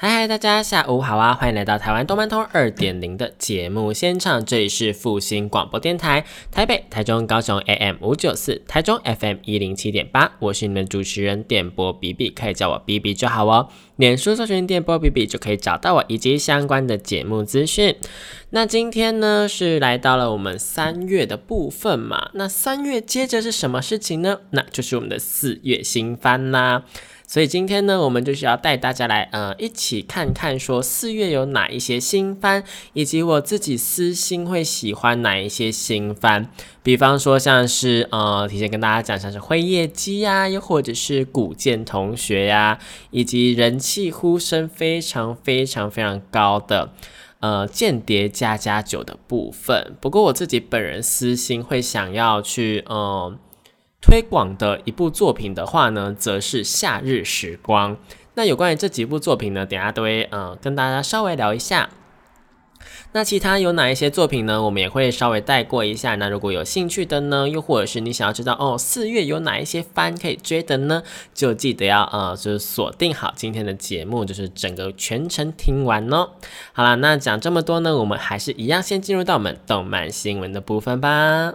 嗨嗨，大家下午好啊！欢迎来到台湾动漫通二点零的节目现场，这里是复兴广播电台，台北、台中、高雄 AM 五九四，台中 FM 一零七点八，我是你们主持人电波 B B，可以叫我 B B 就好哦。脸书搜寻电波 B B 就可以找到我以及相关的节目资讯。那今天呢是来到了我们三月的部分嘛？那三月接着是什么事情呢？那就是我们的四月新番啦。所以今天呢，我们就是要带大家来，呃，一起看看说四月有哪一些新番，以及我自己私心会喜欢哪一些新番。比方说像是，呃，提前跟大家讲，像是辉夜姬呀，又或者是古剑同学呀，以及人气呼声非常非常非常高的，呃，间谍加加酒的部分。不过我自己本人私心会想要去，嗯。推广的一部作品的话呢，则是《夏日时光》。那有关于这几部作品呢，等下都会嗯跟大家稍微聊一下。那其他有哪一些作品呢？我们也会稍微带过一下。那如果有兴趣的呢，又或者是你想要知道哦，四月有哪一些番可以追的呢？就记得要呃，就是锁定好今天的节目，就是整个全程听完哦。好了，那讲这么多呢，我们还是一样先进入到我们动漫新闻的部分吧。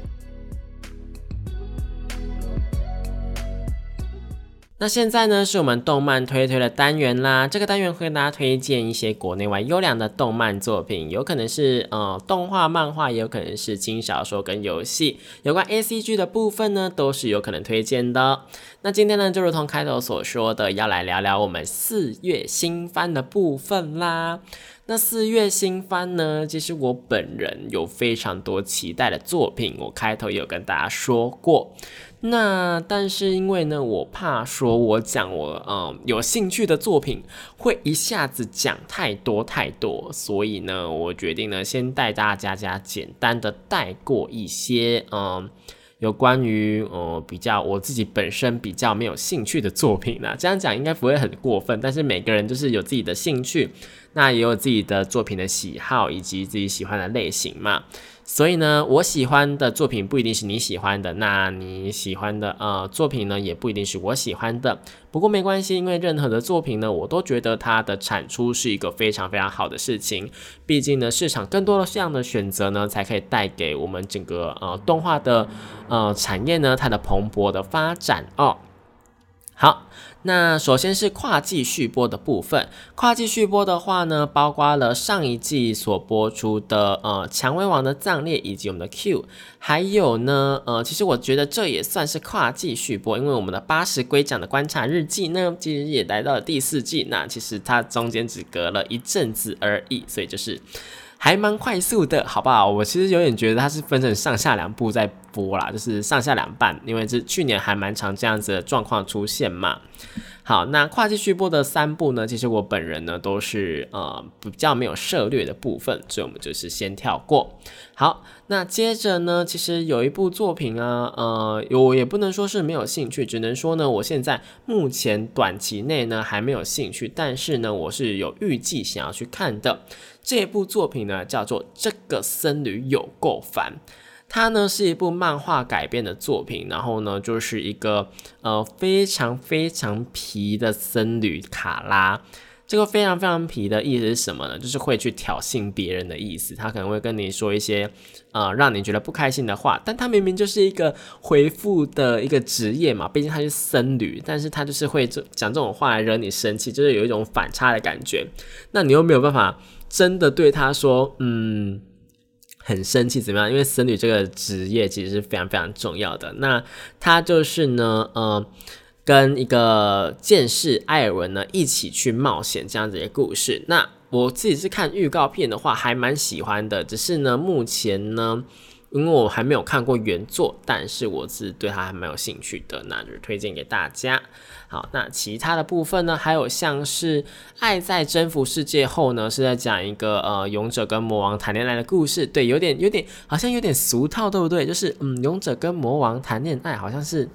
那现在呢，是我们动漫推推的单元啦。这个单元会跟大家推荐一些国内外优良的动漫作品，有可能是呃动画、漫画，也有可能是轻小说跟游戏。有关 A C G 的部分呢，都是有可能推荐的。那今天呢，就如同开头所说的，要来聊聊我们四月新番的部分啦。那四月新番呢，其实我本人有非常多期待的作品，我开头有跟大家说过。那但是因为呢，我怕说我讲我嗯有兴趣的作品会一下子讲太多太多，所以呢，我决定呢先带大家家简单的带过一些嗯有关于呃比较我自己本身比较没有兴趣的作品呢。这样讲应该不会很过分，但是每个人就是有自己的兴趣，那也有自己的作品的喜好以及自己喜欢的类型嘛。所以呢，我喜欢的作品不一定是你喜欢的，那你喜欢的呃作品呢，也不一定是我喜欢的。不过没关系，因为任何的作品呢，我都觉得它的产出是一个非常非常好的事情。毕竟呢，市场更多的这样的选择呢，才可以带给我们整个呃动画的呃产业呢，它的蓬勃的发展哦。好。那首先是跨季续播的部分，跨季续播的话呢，包括了上一季所播出的呃《蔷薇王的葬列》以及我们的 Q，还有呢呃，其实我觉得这也算是跨季续播，因为我们的八十龟奖的观察日记呢，其实也来到了第四季，那其实它中间只隔了一阵子而已，所以就是。还蛮快速的，好不好？我其实有点觉得它是分成上下两部在播啦，就是上下两半，因为这去年还蛮常这样子的状况出现嘛。好，那跨季续播的三部呢，其实我本人呢都是呃比较没有涉略的部分，所以我们就是先跳过。好，那接着呢，其实有一部作品啊，呃，我也不能说是没有兴趣，只能说呢，我现在目前短期内呢还没有兴趣，但是呢，我是有预计想要去看的。这部作品呢，叫做《这个僧侣有够烦》，它呢是一部漫画改编的作品，然后呢就是一个呃非常非常皮的僧侣卡拉。这个非常非常皮的意思是什么呢？就是会去挑衅别人的意思。他可能会跟你说一些呃让你觉得不开心的话，但他明明就是一个回复的一个职业嘛，毕竟他是僧侣，但是他就是会讲这种话来惹你生气，就是有一种反差的感觉。那你又没有办法。真的对他说，嗯，很生气怎么样？因为僧侣这个职业其实是非常非常重要的。那他就是呢，呃，跟一个剑士艾尔文呢一起去冒险这样子的故事。那我自己是看预告片的话，还蛮喜欢的。只是呢，目前呢。因为我还没有看过原作，但是我是对它还蛮有兴趣的，那就是推荐给大家。好，那其他的部分呢，还有像是《爱在征服世界后》呢，是在讲一个呃勇者跟魔王谈恋爱的故事。对，有点有点好像有点俗套，对不对？就是嗯，勇者跟魔王谈恋爱，好像是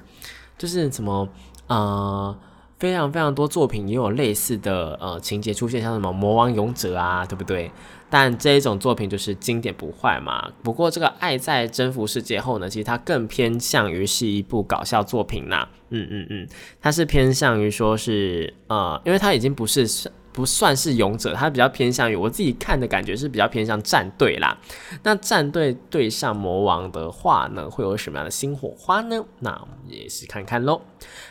就是什么呃。非常非常多作品也有类似的呃情节出现，像什么魔王勇者啊，对不对？但这一种作品就是经典不坏嘛。不过这个爱在征服世界后呢，其实它更偏向于是一部搞笑作品呐。嗯嗯嗯，它是偏向于说是呃，因为它已经不是。不算是勇者，他比较偏向于我自己看的感觉是比较偏向战队啦。那战队对上魔王的话呢，会有什么样的新火花呢？那我们也是看看喽。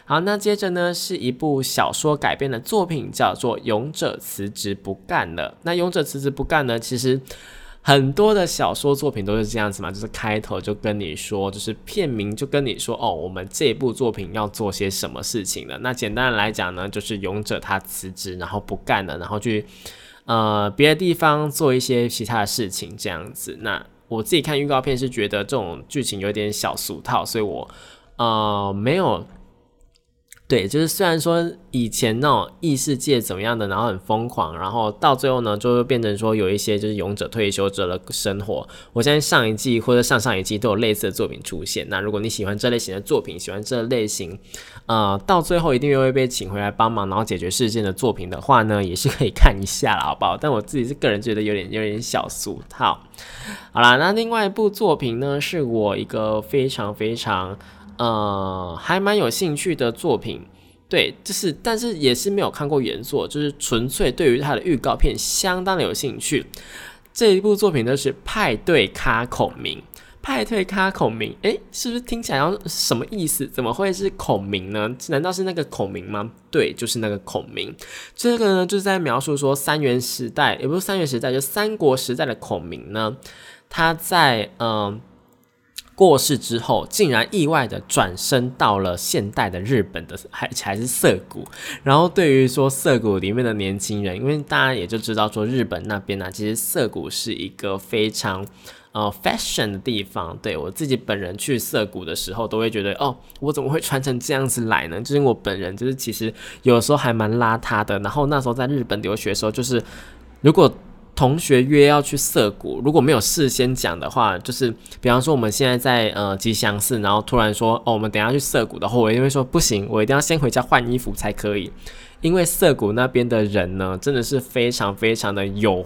好，那接着呢是一部小说改编的作品，叫做《勇者辞职不干了》。那《勇者辞职不干》呢，其实。很多的小说作品都是这样子嘛，就是开头就跟你说，就是片名就跟你说，哦，我们这部作品要做些什么事情了。那简单来讲呢，就是勇者他辞职，然后不干了，然后去呃别的地方做一些其他的事情这样子。那我自己看预告片是觉得这种剧情有点小俗套，所以我呃没有。对，就是虽然说以前那种异世界怎么样的，然后很疯狂，然后到最后呢，就会变成说有一些就是勇者退休者的生活。我相信上一季或者上上一季都有类似的作品出现。那如果你喜欢这类型的作品，喜欢这类型，呃，到最后一定又会被请回来帮忙，然后解决事件的作品的话呢，也是可以看一下了，好不好？但我自己是个人觉得有点有点小俗套。好啦，那另外一部作品呢，是我一个非常非常。呃，还蛮有兴趣的作品，对，就是，但是也是没有看过原作，就是纯粹对于他的预告片相当的有兴趣。这一部作品呢是《派对咖孔明》，派对咖孔明，诶，是不是听起来要什么意思？怎么会是孔明呢？难道是那个孔明吗？对，就是那个孔明。这个呢，就是在描述说三元时代，也不是三元时代，就三国时代的孔明呢，他在嗯。过世之后，竟然意外的转身到了现代的日本的，还还是涩谷。然后对于说涩谷里面的年轻人，因为大家也就知道说日本那边呢，其实涩谷是一个非常呃 fashion 的地方。对我自己本人去涩谷的时候，都会觉得哦，我怎么会穿成这样子来呢？就是我本人就是其实有时候还蛮邋遢的。然后那时候在日本留学的时候，就是如果同学约要去涩谷，如果没有事先讲的话，就是比方说我们现在在呃吉祥寺，然后突然说哦，我们等下去涩谷的话，我一定会说不行，我一定要先回家换衣服才可以，因为涩谷那边的人呢，真的是非常非常的有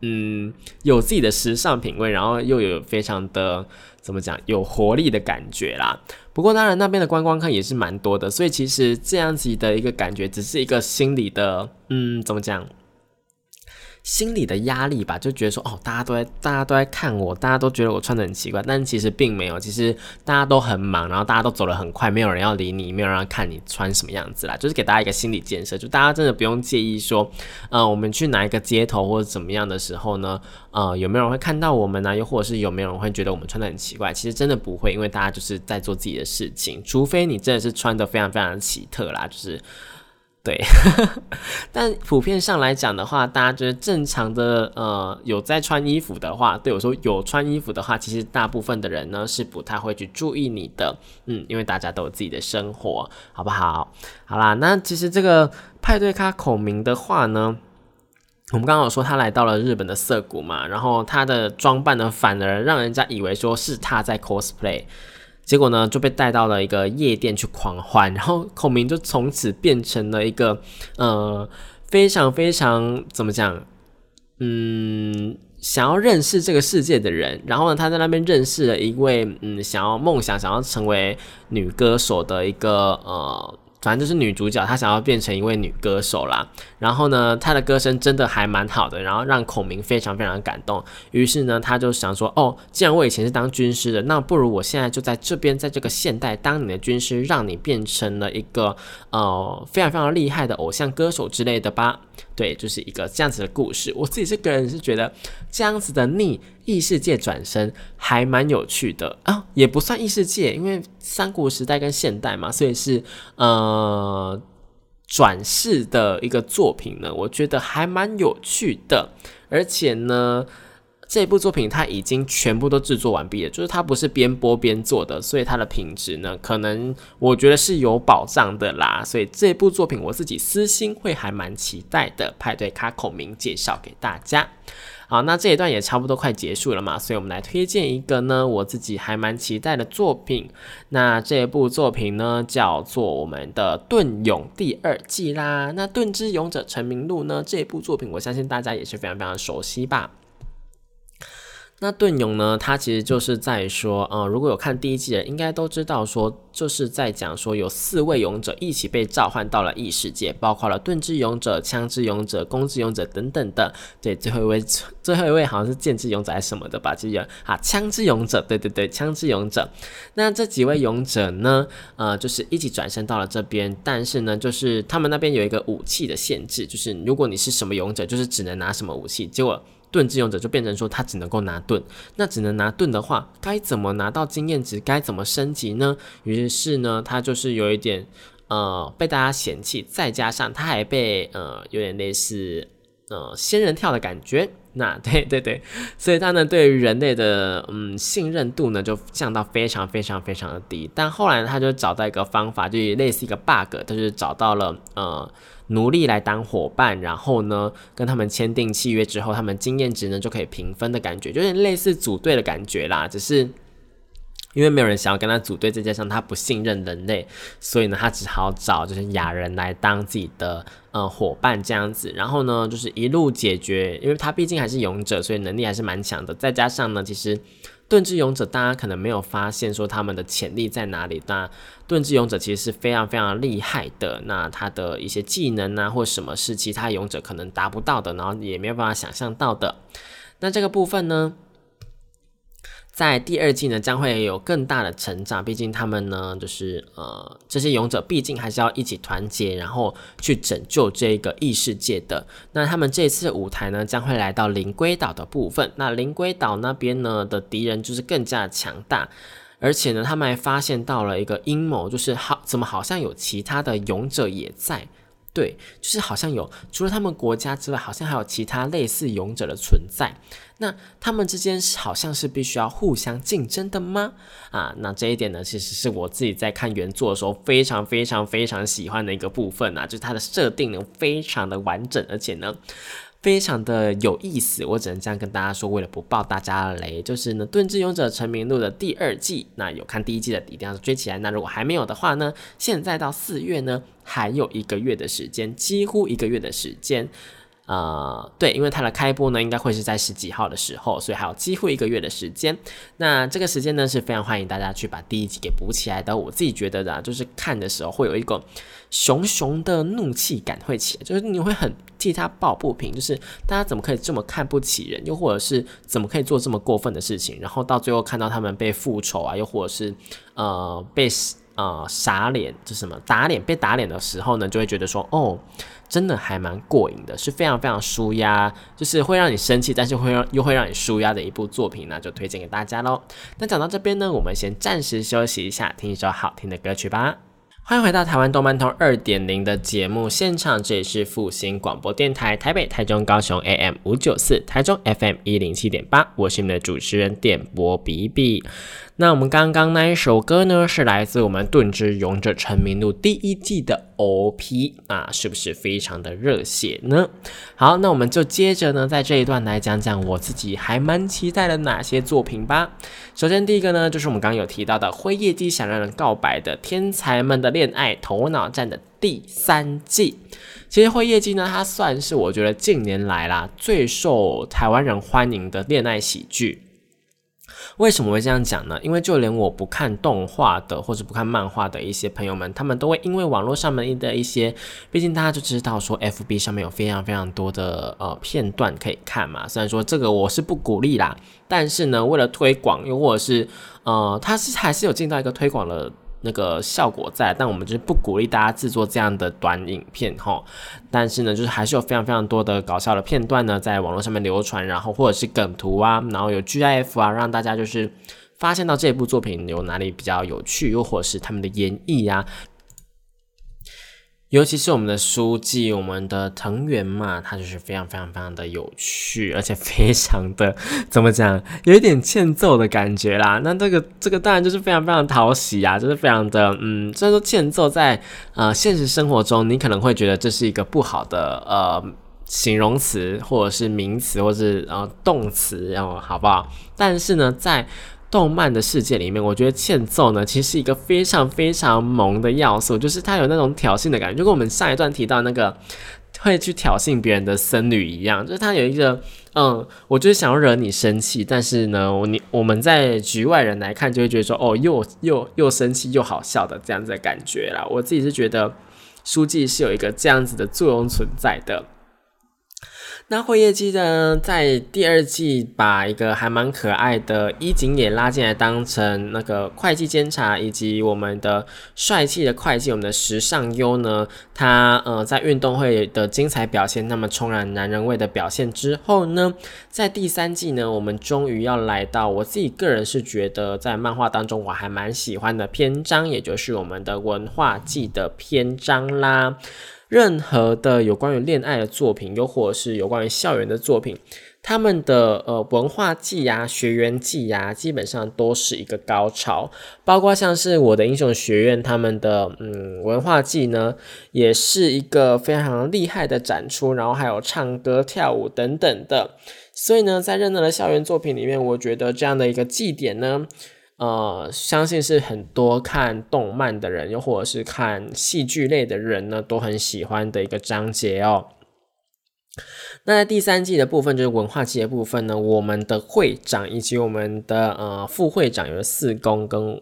嗯有自己的时尚品味，然后又有非常的怎么讲有活力的感觉啦。不过当然那边的观光客也是蛮多的，所以其实这样子的一个感觉，只是一个心理的嗯怎么讲？心理的压力吧，就觉得说哦，大家都在，大家都在看我，大家都觉得我穿的很奇怪，但其实并没有，其实大家都很忙，然后大家都走得很快，没有人要理你，没有人要看你穿什么样子啦，就是给大家一个心理建设，就大家真的不用介意说，呃，我们去哪一个街头或者怎么样的时候呢，呃，有没有人会看到我们呢？又或者是有没有人会觉得我们穿的很奇怪？其实真的不会，因为大家就是在做自己的事情，除非你真的是穿的非常非常奇特啦，就是。对，但普遍上来讲的话，大家觉得正常的，呃，有在穿衣服的话，对我说有穿衣服的话，其实大部分的人呢是不太会去注意你的，嗯，因为大家都有自己的生活，好不好？好啦，那其实这个派对咖孔明的话呢，我们刚刚有说他来到了日本的涩谷嘛，然后他的装扮呢，反而让人家以为说是他在 cosplay。结果呢，就被带到了一个夜店去狂欢，然后孔明就从此变成了一个呃非常非常怎么讲，嗯，想要认识这个世界的人。然后呢，他在那边认识了一位嗯，想要梦想想要成为女歌手的一个呃。反正就是女主角，她想要变成一位女歌手啦。然后呢，她的歌声真的还蛮好的，然后让孔明非常非常感动。于是呢，他就想说：“哦，既然我以前是当军师的，那不如我现在就在这边，在这个现代当你的军师，让你变成了一个呃非常非常厉害的偶像歌手之类的吧。”对，就是一个这样子的故事。我自己是个人是觉得这样子的逆异世界转身还蛮有趣的啊，也不算异世界，因为三国时代跟现代嘛，所以是呃转世的一个作品呢。我觉得还蛮有趣的，而且呢。这部作品它已经全部都制作完毕了，就是它不是边播边做的，所以它的品质呢，可能我觉得是有保障的啦。所以这部作品我自己私心会还蛮期待的，派对卡孔明介绍给大家。好，那这一段也差不多快结束了嘛，所以我们来推荐一个呢，我自己还蛮期待的作品。那这部作品呢，叫做我们的《盾勇》第二季啦。那《盾之勇者成名录》呢，这部作品我相信大家也是非常非常熟悉吧。那盾勇呢？它其实就是在说，呃，如果有看第一季的，应该都知道，说就是在讲说有四位勇者一起被召唤到了异世界，包括了盾之勇者、枪之勇者、弓之勇者等等的。对，最后一位，最后一位好像是剑之勇者还是什么的吧？就是啊，枪之勇者，对对对，枪之勇者。那这几位勇者呢？呃，就是一起转身到了这边，但是呢，就是他们那边有一个武器的限制，就是如果你是什么勇者，就是只能拿什么武器。结果。盾之勇者就变成说他只能够拿盾，那只能拿盾的话，该怎么拿到经验值？该怎么升级呢？于是呢，他就是有一点呃被大家嫌弃，再加上他还被呃有点类似呃仙人跳的感觉。那 对对对，所以他呢对于人类的嗯信任度呢就降到非常非常非常的低。但后来他就找到一个方法，就类似一个 bug，就是找到了呃。奴隶来当伙伴，然后呢，跟他们签订契约之后，他们经验值呢就可以平分的感觉，有点类似组队的感觉啦。只是因为没有人想要跟他组队，再加上他不信任人类，所以呢，他只好找就是雅人来当自己的呃伙伴这样子。然后呢，就是一路解决，因为他毕竟还是勇者，所以能力还是蛮强的。再加上呢，其实。盾之勇者，大家可能没有发现说他们的潜力在哪里。那盾之勇者其实是非常非常厉害的。那他的一些技能啊，或什么是其他勇者可能达不到的，然后也没有办法想象到的。那这个部分呢？在第二季呢，将会有更大的成长。毕竟他们呢，就是呃，这些勇者毕竟还是要一起团结，然后去拯救这个异世界的。那他们这次舞台呢，将会来到灵龟岛的部分。那灵龟岛那边呢的敌人就是更加强大，而且呢，他们还发现到了一个阴谋，就是好怎么好像有其他的勇者也在。对，就是好像有除了他们国家之外，好像还有其他类似勇者的存在。那他们之间好像是必须要互相竞争的吗？啊，那这一点呢，其实是我自己在看原作的时候非常非常非常喜欢的一个部分啊，就是它的设定呢非常的完整，而且呢。非常的有意思，我只能这样跟大家说。为了不爆大家的雷，就是呢，《盾之勇者成名录》的第二季，那有看第一季的一定要追起来。那如果还没有的话呢，现在到四月呢，还有一个月的时间，几乎一个月的时间。呃，对，因为它的开播呢，应该会是在十几号的时候，所以还有几乎一个月的时间。那这个时间呢，是非常欢迎大家去把第一集给补起来的。我自己觉得的，就是看的时候会有一个熊熊的怒气感会起来，就是你会很替他抱不平，就是大家怎么可以这么看不起人，又或者是怎么可以做这么过分的事情，然后到最后看到他们被复仇啊，又或者是呃被呃傻脸，就什么打脸被打脸的时候呢，就会觉得说，哦。真的还蛮过瘾的，是非常非常舒压，就是会让你生气，但是会让又会让你舒压的一部作品那就推荐给大家喽。那讲到这边呢，我们先暂时休息一下，听一首好听的歌曲吧。欢迎回到台湾动漫通二点零的节目现场，这里是复兴广播电台台北、台中、高雄 AM 五九四，台中 FM 一零七点八，我是你们的主持人电波比比。那我们刚刚那一首歌呢，是来自我们《盾之勇者成名录》第一季的 OP 啊，是不是非常的热血呢？好，那我们就接着呢，在这一段来讲讲我自己还蛮期待的哪些作品吧。首先第一个呢，就是我们刚刚有提到的《辉夜姬想让人告白的天才们的恋爱头脑战》的第三季。其实《辉夜姬》呢，它算是我觉得近年来啦最受台湾人欢迎的恋爱喜剧。为什么会这样讲呢？因为就连我不看动画的或者不看漫画的一些朋友们，他们都会因为网络上面的一些，毕竟大家就知道说，FB 上面有非常非常多的呃片段可以看嘛。虽然说这个我是不鼓励啦，但是呢，为了推广，又或者是呃，他是还是有进到一个推广的。那个效果在，但我们就是不鼓励大家制作这样的短影片哈。但是呢，就是还是有非常非常多的搞笑的片段呢，在网络上面流传，然后或者是梗图啊，然后有 GIF 啊，让大家就是发现到这部作品有哪里比较有趣，又或是他们的演绎啊。尤其是我们的书记，我们的藤原嘛，他就是非常非常非常的有趣，而且非常的怎么讲，有一点欠揍的感觉啦。那这个这个当然就是非常非常讨喜啊，就是非常的嗯，虽然说欠揍在呃现实生活中，你可能会觉得这是一个不好的呃形容词，或者是名词，或者是呃动词，然后好不好？但是呢，在动漫的世界里面，我觉得欠揍呢，其实是一个非常非常萌的要素，就是它有那种挑衅的感觉，就跟我们上一段提到那个会去挑衅别人的僧侣一样，就是它有一个，嗯，我就是想要惹你生气，但是呢，我你我们在局外人来看，就会觉得说，哦，又又又生气又好笑的这样子的感觉啦。我自己是觉得书记是有一个这样子的作用存在的。那会业绩呢，在第二季把一个还蛮可爱的伊锦也拉进来，当成那个会计监察，以及我们的帅气的会计，我们的时尚优呢，他呃在运动会的精彩表现，那么充满男人味的表现之后呢，在第三季呢，我们终于要来到我自己个人是觉得在漫画当中我还蛮喜欢的篇章，也就是我们的文化季的篇章啦。任何的有关于恋爱的作品，又或者是有关于校园的作品，他们的呃文化季呀、学员季呀，基本上都是一个高潮。包括像是我的英雄学院，他们的嗯文化季呢，也是一个非常厉害的展出，然后还有唱歌、跳舞等等的。所以呢，在任何的校园作品里面，我觉得这样的一个祭典呢。呃，相信是很多看动漫的人，又或者是看戏剧类的人呢，都很喜欢的一个章节哦。那在第三季的部分，就是文化季的部分呢，我们的会长以及我们的呃副会长有四公跟。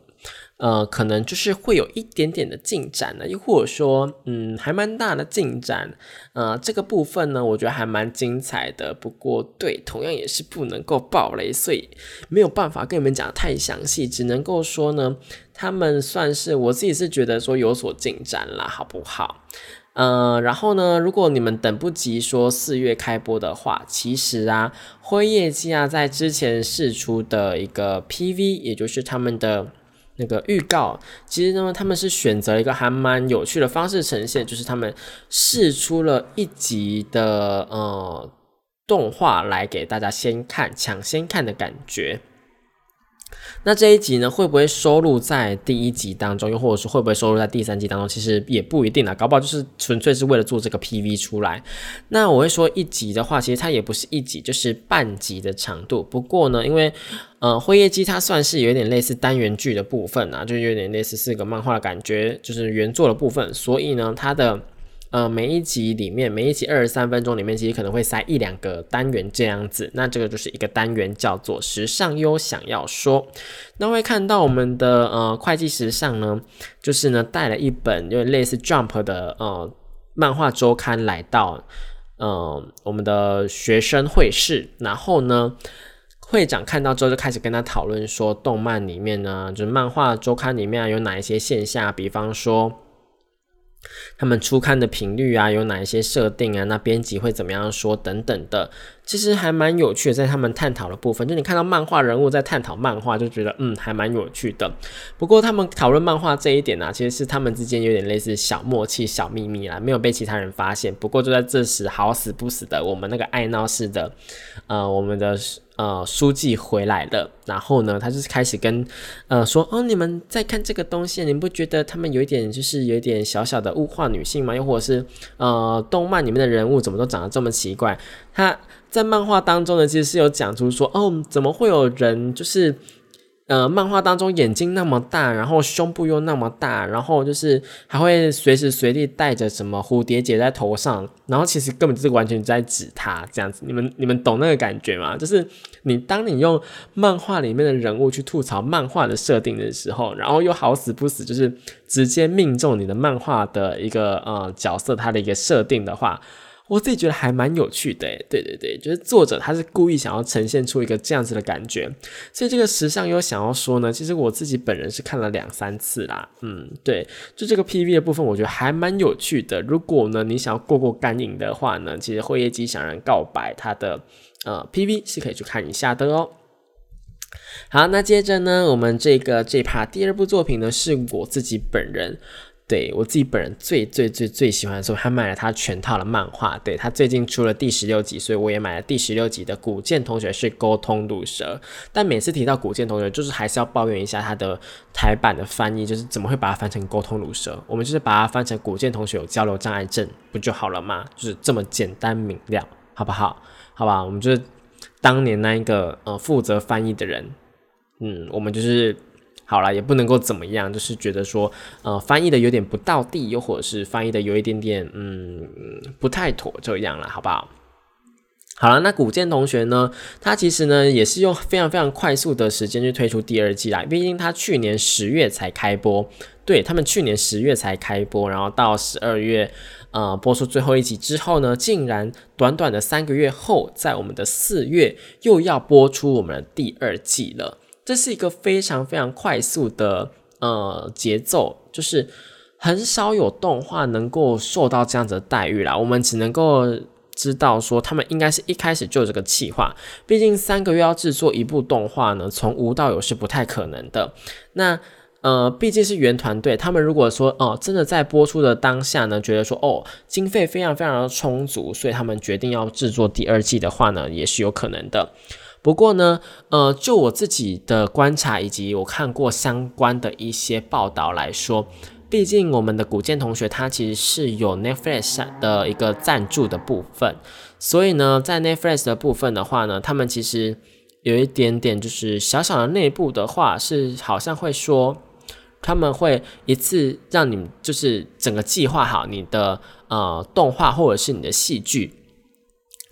呃，可能就是会有一点点的进展呢，又或者说，嗯，还蛮大的进展。呃，这个部分呢，我觉得还蛮精彩的。不过，对，同样也是不能够爆雷，所以没有办法跟你们讲太详细，只能够说呢，他们算是我自己是觉得说有所进展啦，好不好？呃，然后呢，如果你们等不及说四月开播的话，其实啊，辉夜姬啊，在之前试出的一个 PV，也就是他们的。那个预告，其实呢，他们是选择一个还蛮有趣的方式呈现，就是他们试出了一集的呃动画来给大家先看，抢先看的感觉。那这一集呢，会不会收录在第一集当中，又或者说会不会收录在第三集当中？其实也不一定啦，搞不好就是纯粹是为了做这个 PV 出来。那我会说一集的话，其实它也不是一集，就是半集的长度。不过呢，因为呃，辉夜姬它算是有点类似单元剧的部分啊，就有点类似是个漫画的感觉，就是原作的部分，所以呢，它的。呃，每一集里面，每一集二十三分钟里面，其实可能会塞一两个单元这样子。那这个就是一个单元，叫做时尚优想要说。那会看到我们的呃会计时尚呢，就是呢带了一本有点类似 Jump 的呃漫画周刊来到呃我们的学生会室，然后呢会长看到之后就开始跟他讨论说，动漫里面呢，就是漫画周刊里面有哪一些现象，比方说。他们初刊的频率啊，有哪一些设定啊？那编辑会怎么样说等等的，其实还蛮有趣的。在他们探讨的部分，就你看到漫画人物在探讨漫画，就觉得嗯，还蛮有趣的。不过他们讨论漫画这一点呢，其实是他们之间有点类似小默契、小秘密啦，没有被其他人发现。不过就在这时，好死不死的，我们那个爱闹似的，呃，我们的。呃，书记回来了，然后呢，他就是开始跟呃说，哦，你们在看这个东西，你们不觉得他们有一点就是有一点小小的物化女性吗？又或者是呃，动漫里面的人物怎么都长得这么奇怪？他在漫画当中呢，其实是有讲出说，哦，怎么会有人就是。呃，漫画当中眼睛那么大，然后胸部又那么大，然后就是还会随时随地带着什么蝴蝶结在头上，然后其实根本就是完全在指他这样子。你们你们懂那个感觉吗？就是你当你用漫画里面的人物去吐槽漫画的设定的时候，然后又好死不死就是直接命中你的漫画的一个呃角色他的一个设定的话。我自己觉得还蛮有趣的，对对对，就是作者他是故意想要呈现出一个这样子的感觉，所以这个时尚优想要说呢，其实我自己本人是看了两三次啦，嗯，对，就这个 PV 的部分，我觉得还蛮有趣的。如果呢你想要过过干瘾的话呢，其实会业机想人告白他的呃 PV 是可以去看一下的哦。好，那接着呢，我们这个这 part 第二部作品呢，是我自己本人。对我自己本人最最最最喜欢的时候，还买了他全套的漫画。对他最近出了第十六集，所以我也买了第十六集的古剑同学是沟通毒蛇。但每次提到古剑同学，就是还是要抱怨一下他的台版的翻译，就是怎么会把它翻成沟通毒蛇？我们就是把它翻成古剑同学有交流障碍症，不就好了吗？就是这么简单明了，好不好？好吧，我们就是当年那一个呃负责翻译的人，嗯，我们就是。好了，也不能够怎么样，就是觉得说，呃，翻译的有点不到地，又或者是翻译的有一点点，嗯，不太妥，这样了，好不好？好了，那古剑同学呢，他其实呢也是用非常非常快速的时间去推出第二季啦，毕竟他去年十月才开播，对他们去年十月才开播，然后到十二月，呃，播出最后一集之后呢，竟然短短的三个月后，在我们的四月又要播出我们的第二季了。这是一个非常非常快速的呃节奏，就是很少有动画能够受到这样子的待遇啦。我们只能够知道说，他们应该是一开始就有这个计划。毕竟三个月要制作一部动画呢，从无到有是不太可能的。那呃，毕竟是原团队，他们如果说哦，真的在播出的当下呢，觉得说哦，经费非常非常的充足，所以他们决定要制作第二季的话呢，也是有可能的。不过呢，呃，就我自己的观察以及我看过相关的一些报道来说，毕竟我们的古剑同学他其实是有 Netflix 的一个赞助的部分，所以呢，在 Netflix 的部分的话呢，他们其实有一点点就是小小的内部的话是好像会说，他们会一次让你就是整个计划好你的呃动画或者是你的戏剧。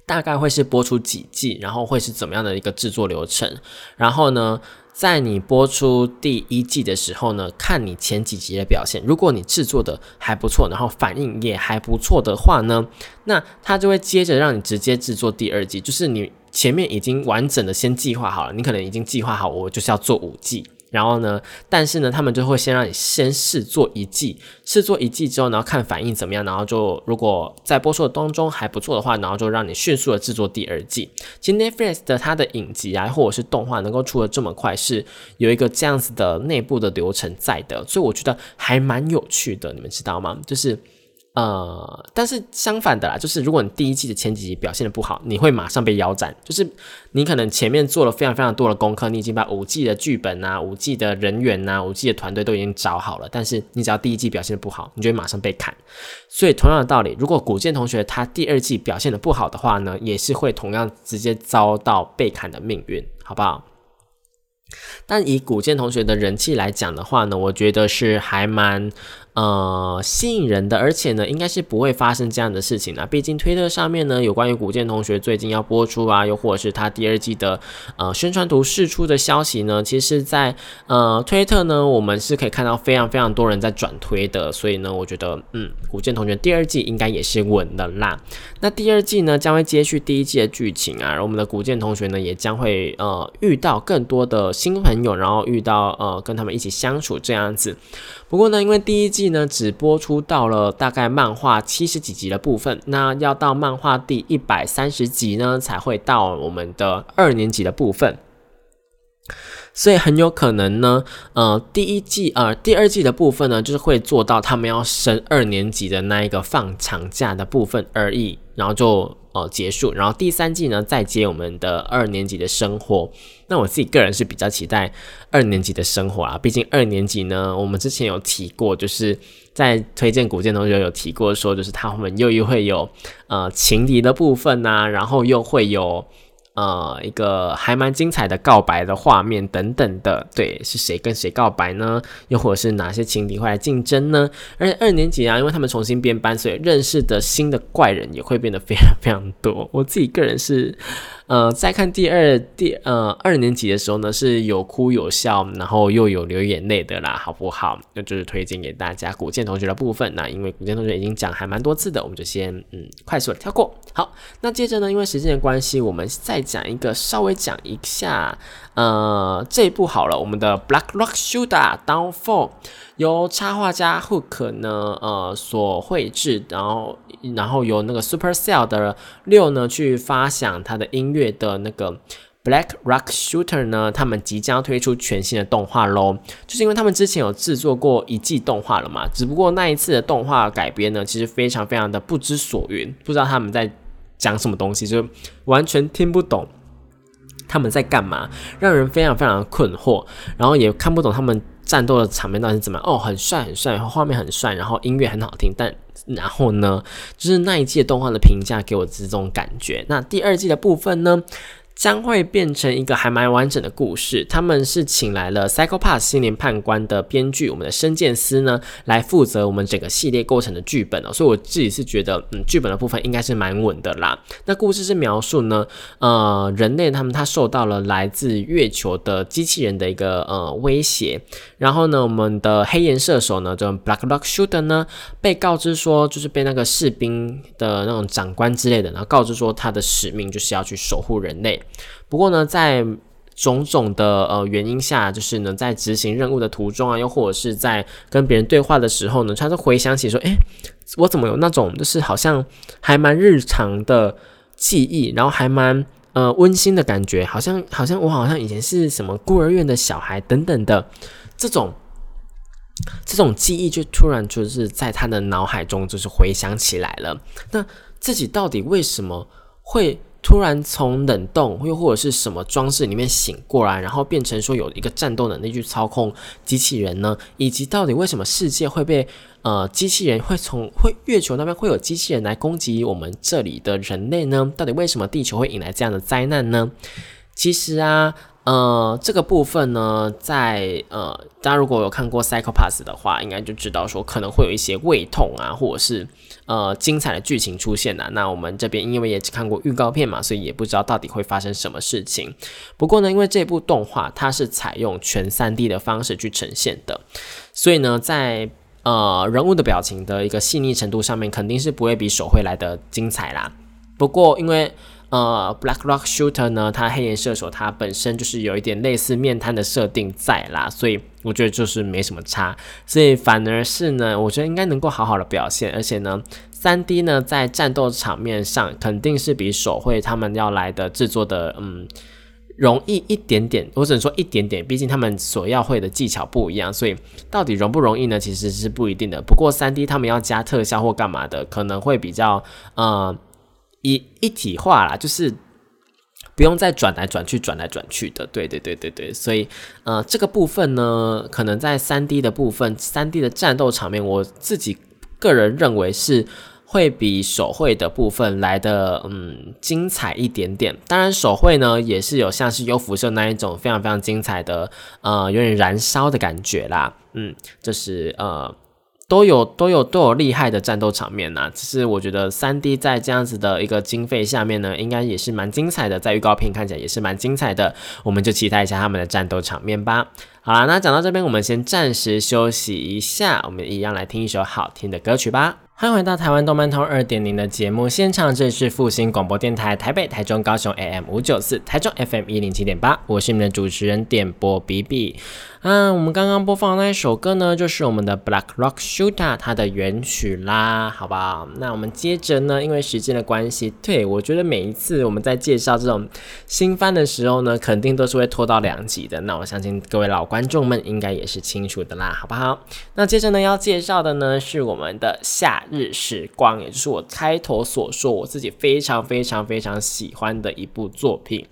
大概会是播出几季，然后会是怎么样的一个制作流程？然后呢，在你播出第一季的时候呢，看你前几集的表现。如果你制作的还不错，然后反应也还不错的话呢，那他就会接着让你直接制作第二季。就是你前面已经完整的先计划好了，你可能已经计划好，我就是要做五季。然后呢？但是呢，他们就会先让你先试做一季，试做一季之后，然后看反应怎么样，然后就如果在播出的当中还不错的话，然后就让你迅速的制作第二季。其实 Netflix 的它的影集啊，或者是动画能够出的这么快，是有一个这样子的内部的流程在的，所以我觉得还蛮有趣的，你们知道吗？就是。呃，但是相反的啦，就是如果你第一季的前几集表现的不好，你会马上被腰斩。就是你可能前面做了非常非常多的功课，你已经把五季的剧本啊、五季的人员呐、五季的团队都已经找好了，但是你只要第一季表现的不好，你就会马上被砍。所以同样的道理，如果古剑同学他第二季表现的不好的话呢，也是会同样直接遭到被砍的命运，好不好？但以古剑同学的人气来讲的话呢，我觉得是还蛮。呃，吸引人的，而且呢，应该是不会发生这样的事情啦。毕竟推特上面呢，有关于古剑同学最近要播出啊，又或者是他第二季的呃宣传图释出的消息呢，其实，在呃推特呢，我们是可以看到非常非常多人在转推的。所以呢，我觉得，嗯，古剑同学第二季应该也是稳的啦。那第二季呢，将会接续第一季的剧情啊，而我们的古剑同学呢，也将会呃遇到更多的新朋友，然后遇到呃跟他们一起相处这样子。不过呢，因为第一季呢只播出到了大概漫画七十几集的部分，那要到漫画第一百三十集呢才会到我们的二年级的部分，所以很有可能呢，呃，第一季呃第二季的部分呢，就是会做到他们要升二年级的那一个放长假的部分而已，然后就。呃，结束，然后第三季呢，再接我们的二年级的生活。那我自己个人是比较期待二年级的生活啊，毕竟二年级呢，我们之前有提过，就是在推荐古剑同学有提过说，就是他们又又会有呃情敌的部分呐，然后又会有。呃，一个还蛮精彩的告白的画面等等的，对，是谁跟谁告白呢？又或者是哪些情敌会来竞争呢？而且二年级啊，因为他们重新编班，所以认识的新的怪人也会变得非常非常多。我自己个人是。呃，在看第二第呃二年级的时候呢，是有哭有笑，然后又有流眼泪的啦，好不好？那就是推荐给大家古剑同学的部分。那因为古剑同学已经讲还蛮多次的，我们就先嗯快速的跳过。好，那接着呢，因为时间的关系，我们再讲一个，稍微讲一下。呃，这一部好了，我们的 Black Rock Shooter Downfall 由插画家 Hook 呢，呃，所绘制，然后，然后由那个 Supercell 的六呢去发响他的音乐的那个 Black Rock Shooter 呢，他们即将推出全新的动画喽，就是因为他们之前有制作过一季动画了嘛，只不过那一次的动画改编呢，其实非常非常的不知所云，不知道他们在讲什么东西，就完全听不懂。他们在干嘛，让人非常非常困惑，然后也看不懂他们战斗的场面到底是怎么样。哦，很帅很帅，画面很帅，然后音乐很好听，但然后呢，就是那一季动画的评价给我这种感觉。那第二季的部分呢？将会变成一个还蛮完整的故事。他们是请来了《Psycho Pass》心灵判官的编剧，我们的深见司呢，来负责我们整个系列构成的剧本哦。所以我自己是觉得，嗯，剧本的部分应该是蛮稳的啦。那故事是描述呢，呃，人类他们他受到了来自月球的机器人的一个呃威胁，然后呢，我们的黑岩射手呢，就 Black Rock Shooter 呢，被告知说，就是被那个士兵的那种长官之类的，然后告知说他的使命就是要去守护人类。不过呢，在种种的呃原因下，就是呢，在执行任务的途中啊，又或者是在跟别人对话的时候呢，他就回想起说：“诶，我怎么有那种就是好像还蛮日常的记忆，然后还蛮呃温馨的感觉，好像好像我好像以前是什么孤儿院的小孩等等的这种这种记忆，就突然就是在他的脑海中就是回想起来了。那自己到底为什么会？”突然从冷冻又或者是什么装置里面醒过来，然后变成说有一个战斗能力去操控机器人呢？以及到底为什么世界会被呃机器人会从会月球那边会有机器人来攻击我们这里的人类呢？到底为什么地球会引来这样的灾难呢？其实啊。呃，这个部分呢，在呃，大家如果有看过《Psycho Pass》的话，应该就知道说可能会有一些胃痛啊，或者是呃精彩的剧情出现呐。那我们这边因为也只看过预告片嘛，所以也不知道到底会发生什么事情。不过呢，因为这部动画它是采用全三 D 的方式去呈现的，所以呢，在呃人物的表情的一个细腻程度上面，肯定是不会比手绘来的精彩啦。不过因为呃，Black Rock Shooter 呢，它黑岩射手它本身就是有一点类似面瘫的设定在啦，所以我觉得就是没什么差，所以反而是呢，我觉得应该能够好好的表现，而且呢，三 D 呢在战斗场面上肯定是比手绘他们要来的制作的嗯容易一点点，我只能说一点点，毕竟他们所要会的技巧不一样，所以到底容不容易呢？其实是不一定的。不过三 D 他们要加特效或干嘛的，可能会比较呃。一一体化啦，就是不用再转来转去、转来转去的。对对对对对，所以呃，这个部分呢，可能在三 D 的部分，三 D 的战斗场面，我自己个人认为是会比手绘的部分来的嗯精彩一点点。当然，手绘呢也是有像是优辐射那一种非常非常精彩的呃，有点燃烧的感觉啦。嗯，就是呃。都有都有都有厉害的战斗场面呐，只是我觉得三 D 在这样子的一个经费下面呢，应该也是蛮精彩的，在预告片看起来也是蛮精彩的，我们就期待一下他们的战斗场面吧。好啦，那讲到这边，我们先暂时休息一下，我们一样来听一首好听的歌曲吧。欢迎回到台湾动漫通二点零的节目现场，这里是复兴广播电台台北、台中、高雄 AM 五九四，台中 FM 一零七点八，我是你们的主持人点播 B B。啊，我们刚刚播放的那一首歌呢，就是我们的 Black Rock Shooter 它的原曲啦，好不好？那我们接着呢，因为时间的关系，对我觉得每一次我们在介绍这种新番的时候呢，肯定都是会拖到两集的。那我相信各位老观众们应该也是清楚的啦，好不好？那接着呢，要介绍的呢是我们的下日时光，也就是我开头所说我自己非常非常非常喜欢的一部作品。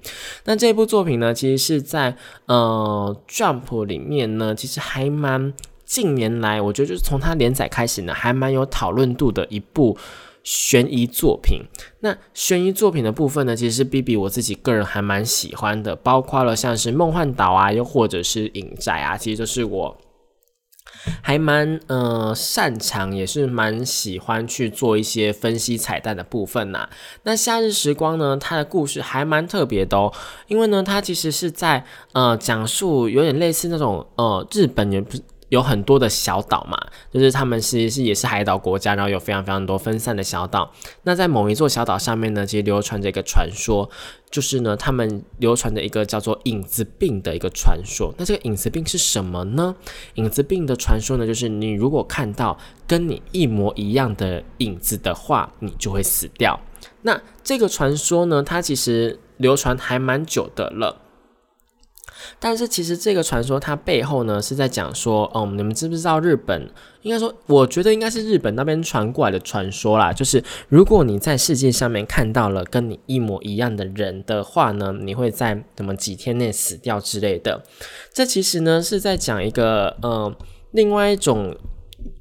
那这部作品呢，其实是在呃 Jump 里。面呢，其实还蛮近年来，我觉得就是从它连载开始呢，还蛮有讨论度的一部悬疑作品。那悬疑作品的部分呢，其实是 B B 我自己个人还蛮喜欢的，包括了像是梦幻岛啊，又或者是影宅啊，其实都是我。还蛮呃擅长，也是蛮喜欢去做一些分析彩蛋的部分呐。那夏日时光呢，它的故事还蛮特别的哦，因为呢，它其实是在呃讲述有点类似那种呃日本人不是。有很多的小岛嘛，就是他们其实是也是海岛国家，然后有非常非常多分散的小岛。那在某一座小岛上面呢，其实流传着一个传说，就是呢，他们流传着一个叫做影子病的一个传说。那这个影子病是什么呢？影子病的传说呢，就是你如果看到跟你一模一样的影子的话，你就会死掉。那这个传说呢，它其实流传还蛮久的了。但是其实这个传说它背后呢是在讲说，嗯，你们知不知道日本？应该说，我觉得应该是日本那边传过来的传说啦。就是如果你在世界上面看到了跟你一模一样的人的话呢，你会在怎么几天内死掉之类的。这其实呢是在讲一个，嗯，另外一种，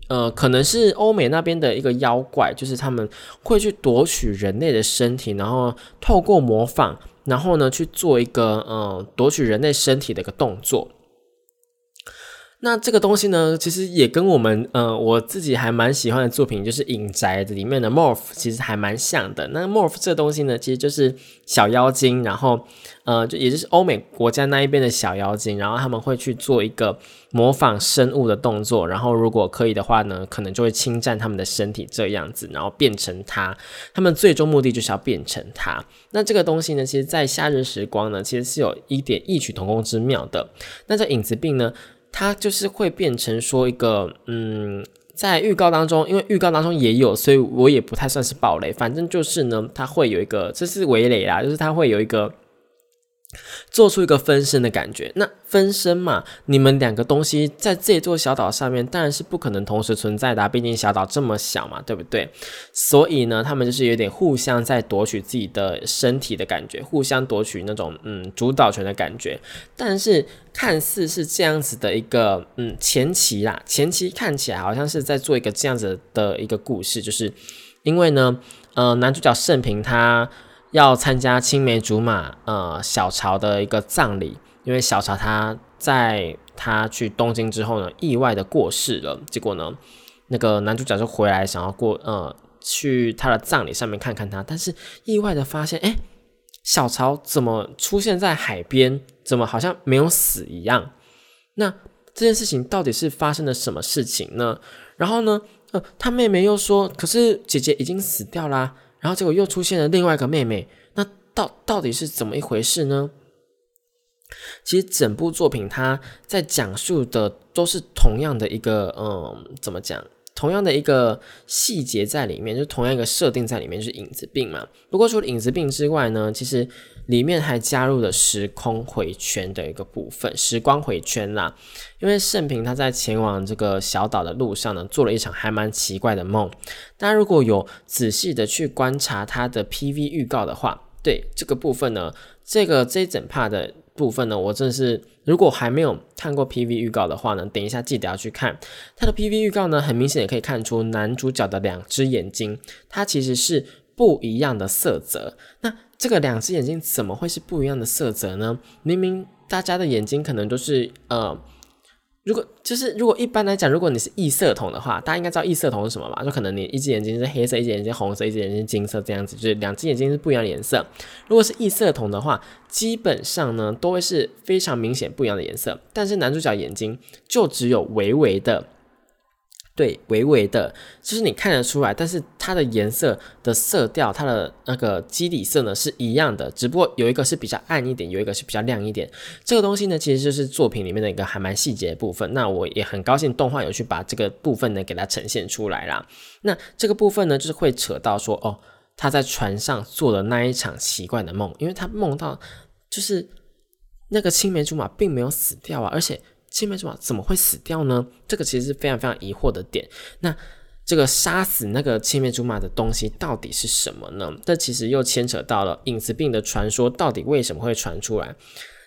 呃，可能是欧美那边的一个妖怪，就是他们会去夺取人类的身体，然后透过模仿。然后呢，去做一个呃夺取人类身体的一个动作。那这个东西呢，其实也跟我们呃我自己还蛮喜欢的作品，就是《影宅》里面的 Morph，其实还蛮像的。那 Morph 这个东西呢，其实就是小妖精，然后呃就也就是欧美国家那一边的小妖精，然后他们会去做一个模仿生物的动作，然后如果可以的话呢，可能就会侵占他们的身体这样子，然后变成它。他们最终目的就是要变成它。那这个东西呢，其实在夏日时光呢，其实是有一点异曲同工之妙的。那这影子病呢？它就是会变成说一个，嗯，在预告当中，因为预告当中也有，所以我也不太算是暴雷。反正就是呢，它会有一个，这是围垒啦，就是它会有一个。做出一个分身的感觉，那分身嘛，你们两个东西在这座小岛上面，当然是不可能同时存在的，毕竟小岛这么小嘛，对不对？所以呢，他们就是有点互相在夺取自己的身体的感觉，互相夺取那种嗯主导权的感觉。但是看似是这样子的一个嗯前期啦，前期看起来好像是在做一个这样子的一个故事，就是因为呢，呃，男主角盛平他。要参加青梅竹马呃小曹的一个葬礼，因为小曹他在他去东京之后呢，意外的过世了。结果呢，那个男主角就回来想要过呃去他的葬礼上面看看他，但是意外的发现，哎，小曹怎么出现在海边？怎么好像没有死一样？那这件事情到底是发生了什么事情呢？然后呢，呃，他妹妹又说，可是姐姐已经死掉啦。然后结果又出现了另外一个妹妹，那到到底是怎么一回事呢？其实整部作品它在讲述的都是同样的一个，嗯，怎么讲？同样的一个细节在里面，就同样一个设定在里面，就是影子病嘛。不过除了影子病之外呢，其实。里面还加入了时空回圈的一个部分，时光回圈啦。因为盛平他在前往这个小岛的路上呢，做了一场还蛮奇怪的梦。大家如果有仔细的去观察他的 PV 预告的话，对这个部分呢，这个这一整 part 的部分呢，我真的是如果还没有看过 PV 预告的话呢，等一下记得要去看它的 PV 预告呢，很明显也可以看出男主角的两只眼睛，它其实是不一样的色泽。那这个两只眼睛怎么会是不一样的色泽呢？明明大家的眼睛可能都是呃，如果就是如果一般来讲，如果你是异色瞳的话，大家应该知道异色瞳是什么吧？就可能你一只眼睛是黑色，一只眼睛红色，一只眼睛金色这样子，就是两只眼睛是不一样的颜色。如果是异色瞳的话，基本上呢都会是非常明显不一样的颜色，但是男主角眼睛就只有微微的。对，微微的，就是你看得出来，但是它的颜色的色调，它的那个基底色呢是一样的，只不过有一个是比较暗一点，有一个是比较亮一点。这个东西呢，其实就是作品里面的一个还蛮细节的部分。那我也很高兴动画有去把这个部分呢给它呈现出来啦。那这个部分呢，就是会扯到说，哦，他在船上做的那一场奇怪的梦，因为他梦到就是那个青梅竹马并没有死掉啊，而且。青梅竹马怎么会死掉呢？这个其实是非常非常疑惑的点。那这个杀死那个青梅竹马的东西到底是什么呢？这其实又牵扯到了影子病的传说到底为什么会传出来？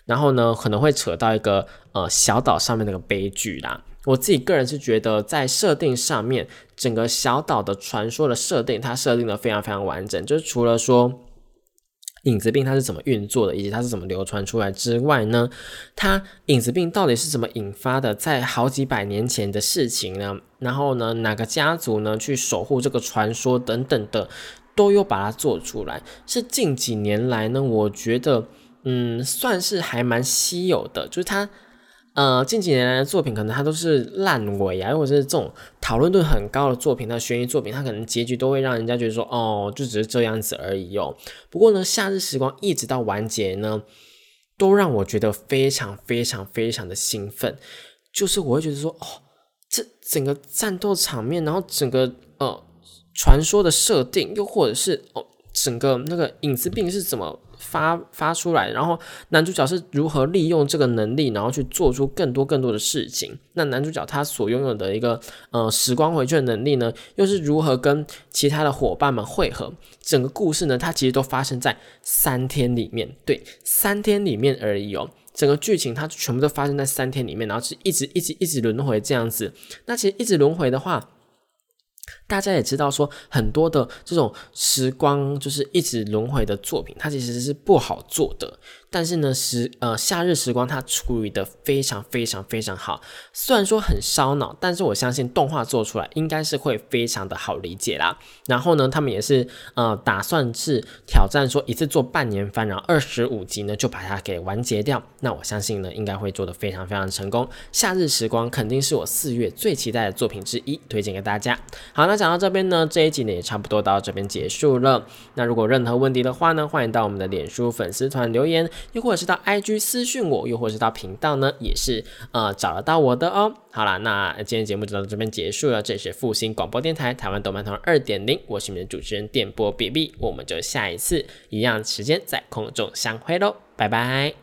然后呢，可能会扯到一个呃小岛上面那个悲剧啦。我自己个人是觉得，在设定上面，整个小岛的传说的设定，它设定的非常非常完整，就是除了说。影子病它是怎么运作的，以及它是怎么流传出来之外呢？它影子病到底是怎么引发的？在好几百年前的事情呢？然后呢，哪个家族呢去守护这个传说等等的，都有把它做出来。是近几年来呢，我觉得嗯，算是还蛮稀有的，就是它。呃，近几年来的作品可能它都是烂尾啊，或者是这种讨论度很高的作品，它悬疑作品，它可能结局都会让人家觉得说，哦，就只是这样子而已哦。不过呢，夏日时光一直到完结呢，都让我觉得非常非常非常的兴奋，就是我会觉得说，哦，这整个战斗场面，然后整个呃传说的设定，又或者是哦。整个那个影子病是怎么发发出来，然后男主角是如何利用这个能力，然后去做出更多更多的事情。那男主角他所拥有的一个呃时光回去的能力呢，又是如何跟其他的伙伴们汇合？整个故事呢，它其实都发生在三天里面，对，三天里面而已哦。整个剧情它全部都发生在三天里面，然后是一直一直一直轮回这样子。那其实一直轮回的话。大家也知道，说很多的这种时光就是一直轮回的作品，它其实是不好做的。但是呢，时呃夏日时光它处理的非常非常非常好，虽然说很烧脑，但是我相信动画做出来应该是会非常的好理解啦。然后呢，他们也是呃打算是挑战说一次做半年番，然后二十五集呢就把它给完结掉。那我相信呢，应该会做的非常非常成功。夏日时光肯定是我四月最期待的作品之一，推荐给大家。好，那讲到这边呢，这一集呢也差不多到这边结束了。那如果任何问题的话呢，欢迎到我们的脸书粉丝团留言。又或者是到 IG 私讯我，又或者是到频道呢，也是呃找得到我的哦。好啦，那今天节目就到这边结束了。这里是复兴广播电台台湾动漫通二点零，我是你们的主持人电波 BB，我们就下一次一样时间在空中相会喽，拜拜。